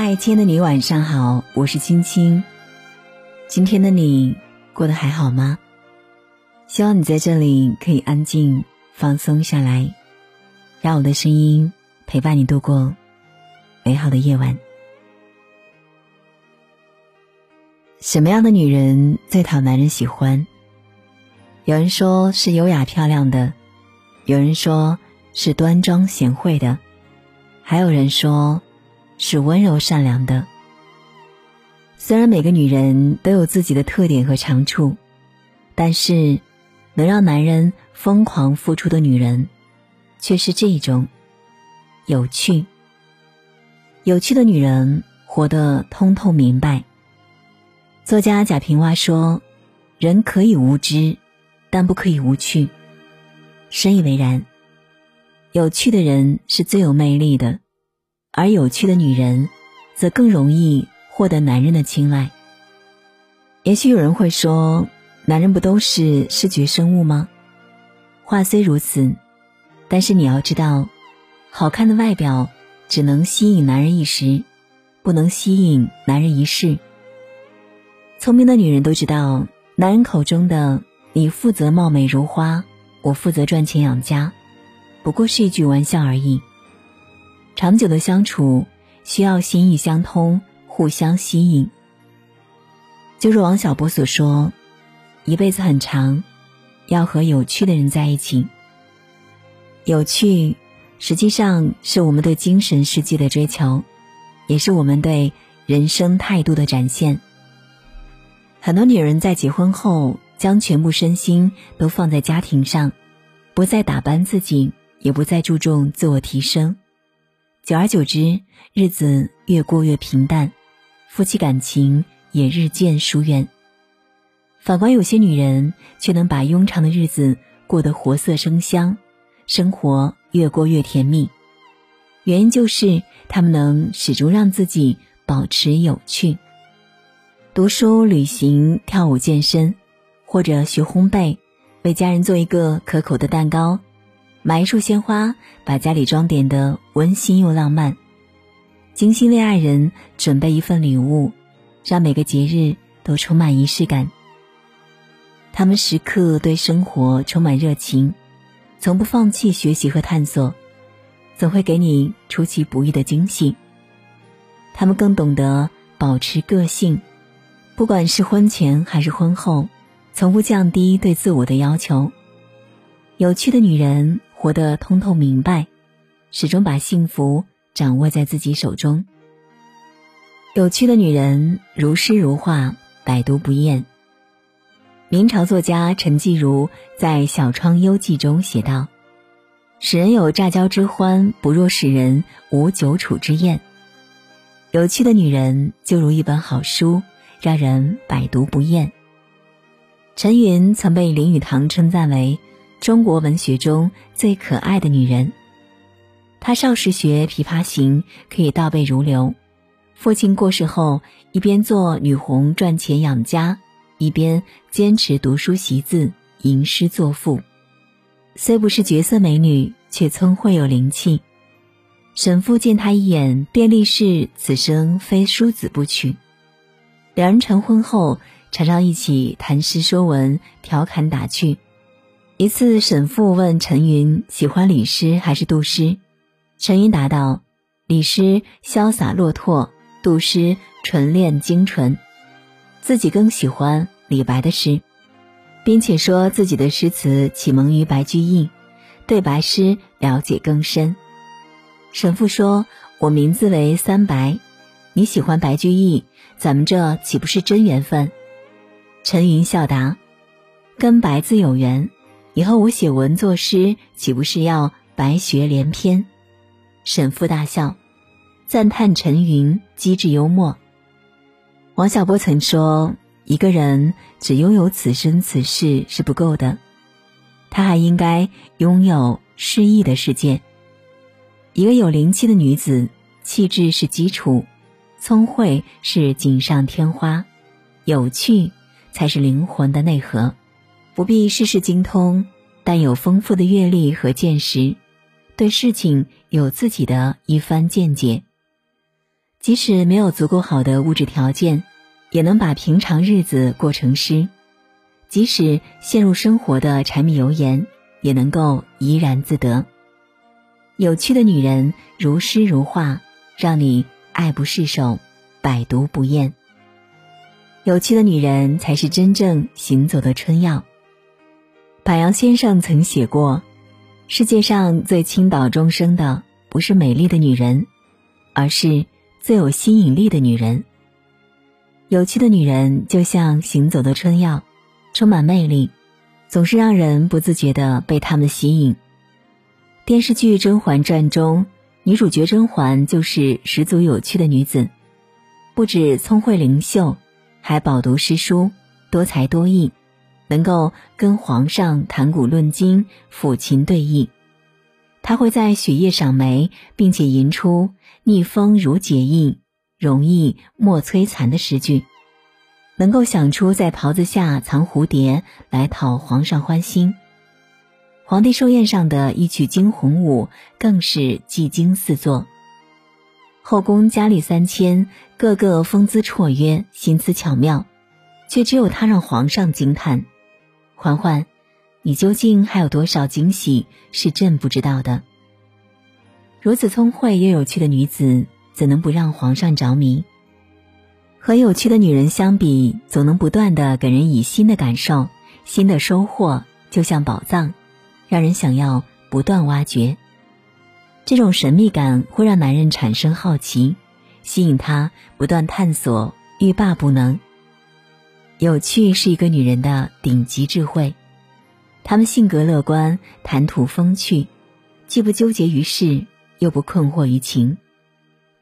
嗨，亲爱的你，晚上好，我是青青。今天的你过得还好吗？希望你在这里可以安静放松下来，让我的声音陪伴你度过美好的夜晚。什么样的女人最讨男人喜欢？有人说是优雅漂亮的，有人说是端庄贤惠的，还有人说。是温柔善良的。虽然每个女人都有自己的特点和长处，但是能让男人疯狂付出的女人，却是这种有趣。有趣的女人活得通透明白。作家贾平凹说：“人可以无知，但不可以无趣。”深以为然。有趣的人是最有魅力的。而有趣的女人，则更容易获得男人的青睐。也许有人会说，男人不都是视觉生物吗？话虽如此，但是你要知道，好看的外表只能吸引男人一时，不能吸引男人一世。聪明的女人都知道，男人口中的“你负责貌美如花，我负责赚钱养家”，不过是一句玩笑而已。长久的相处需要心意相通，互相吸引。就如王小波所说：“一辈子很长，要和有趣的人在一起。有趣，实际上是我们对精神世界的追求，也是我们对人生态度的展现。很多女人在结婚后，将全部身心都放在家庭上，不再打扮自己，也不再注重自我提升。”久而久之，日子越过越平淡，夫妻感情也日渐疏远。反观有些女人，却能把庸长的日子过得活色生香，生活越过越甜蜜。原因就是她们能始终让自己保持有趣。读书、旅行、跳舞、健身，或者学烘焙，为家人做一个可口的蛋糕。买一束鲜花，把家里装点的温馨又浪漫；精心为爱人准备一份礼物，让每个节日都充满仪式感。他们时刻对生活充满热情，从不放弃学习和探索，总会给你出其不意的惊喜。他们更懂得保持个性，不管是婚前还是婚后，从不降低对自我的要求。有趣的女人。活得通透明白，始终把幸福掌握在自己手中。有趣的女人如诗如画，百读不厌。明朝作家陈继儒在《小窗幽记》中写道：“使人有乍交之欢，不若使人无久处之厌。”有趣的女人就如一本好书，让人百读不厌。陈云曾被林语堂称赞为。中国文学中最可爱的女人，她少时学《琵琶行》，可以倒背如流。父亲过世后，一边做女红赚钱养家，一边坚持读书习字、吟诗作赋。虽不是绝色美女，却聪慧有灵气。沈父见她一眼，便立誓此生非淑子不娶。两人成婚后，常常一起谈诗说文，调侃打趣。一次，沈父问陈云喜欢李诗还是杜诗，陈云答道：“李诗潇洒落拓，杜诗纯练精纯。”自己更喜欢李白的诗，并且说自己的诗词启蒙于白居易，对白诗了解更深。沈父说：“我名字为三白，你喜欢白居易，咱们这岂不是真缘分？”陈云笑答：“跟白字有缘。”以后我写文作诗，岂不是要白学连篇？沈父大笑，赞叹陈云机智幽默。王小波曾说：“一个人只拥有此生此世是不够的，他还应该拥有诗意的世界。一个有灵气的女子，气质是基础，聪慧是锦上添花，有趣才是灵魂的内核。”不必事事精通，但有丰富的阅历和见识，对事情有自己的一番见解。即使没有足够好的物质条件，也能把平常日子过成诗；即使陷入生活的柴米油盐，也能够怡然自得。有趣的女人如诗如画，让你爱不释手，百读不厌。有趣的女人才是真正行走的春药。柏杨先生曾写过：“世界上最倾倒众生的，不是美丽的女人，而是最有吸引力的女人。有趣的女人就像行走的春药，充满魅力，总是让人不自觉的被她们吸引。”电视剧《甄嬛传》中，女主角甄嬛就是十足有趣的女子，不止聪慧灵秀，还饱读诗书，多才多艺。能够跟皇上谈古论今、抚琴对弈，他会在雪夜赏梅，并且吟出“逆风如解意，容易莫摧残”的诗句，能够想出在袍子下藏蝴蝶来讨皇上欢心。皇帝寿宴上的一曲惊鸿舞，更是技惊四座。后宫佳丽三千，个个风姿绰约，心思巧妙，却只有他让皇上惊叹。嬛嬛，你究竟还有多少惊喜是朕不知道的？如此聪慧又有趣的女子，怎能不让皇上着迷？和有趣的女人相比，总能不断的给人以新的感受、新的收获，就像宝藏，让人想要不断挖掘。这种神秘感会让男人产生好奇，吸引他不断探索，欲罢不能。有趣是一个女人的顶级智慧，她们性格乐观，谈吐风趣，既不纠结于事，又不困惑于情，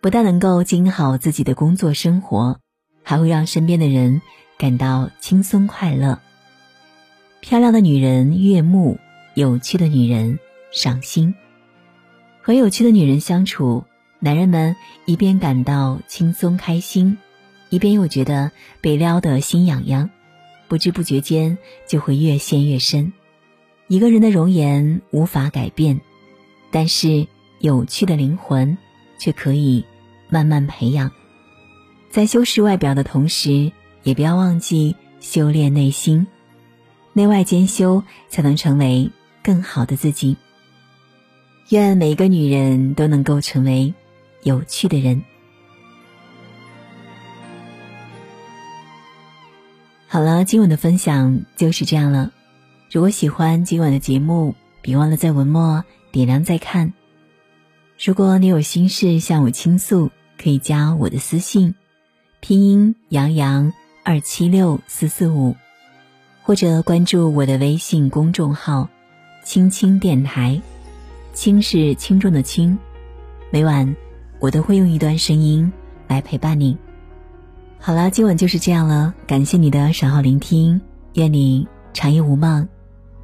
不但能够经营好自己的工作生活，还会让身边的人感到轻松快乐。漂亮的女人悦目，有趣的女人赏心。和有趣的女人相处，男人们一边感到轻松开心。一边又觉得被撩得心痒痒，不知不觉间就会越陷越深。一个人的容颜无法改变，但是有趣的灵魂却可以慢慢培养。在修饰外表的同时，也不要忘记修炼内心，内外兼修，才能成为更好的自己。愿每一个女人都能够成为有趣的人。好了，今晚的分享就是这样了。如果喜欢今晚的节目，别忘了在文末点亮再看。如果你有心事向我倾诉，可以加我的私信，拼音杨洋二七六四四五，或者关注我的微信公众号“青青电台”，轻是轻重的轻。每晚我都会用一段声音来陪伴你。好了，今晚就是这样了。感谢你的守候聆听，愿你长夜无梦，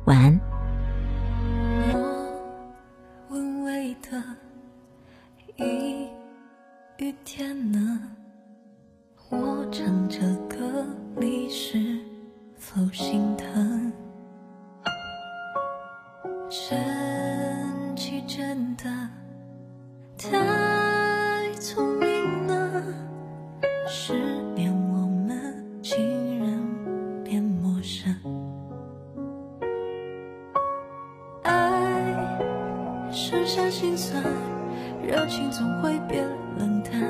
晚安。我微微的一雨天呢？我唱着歌，你是否心疼？真气真的太聪明了，是。心酸，热情总会变冷淡。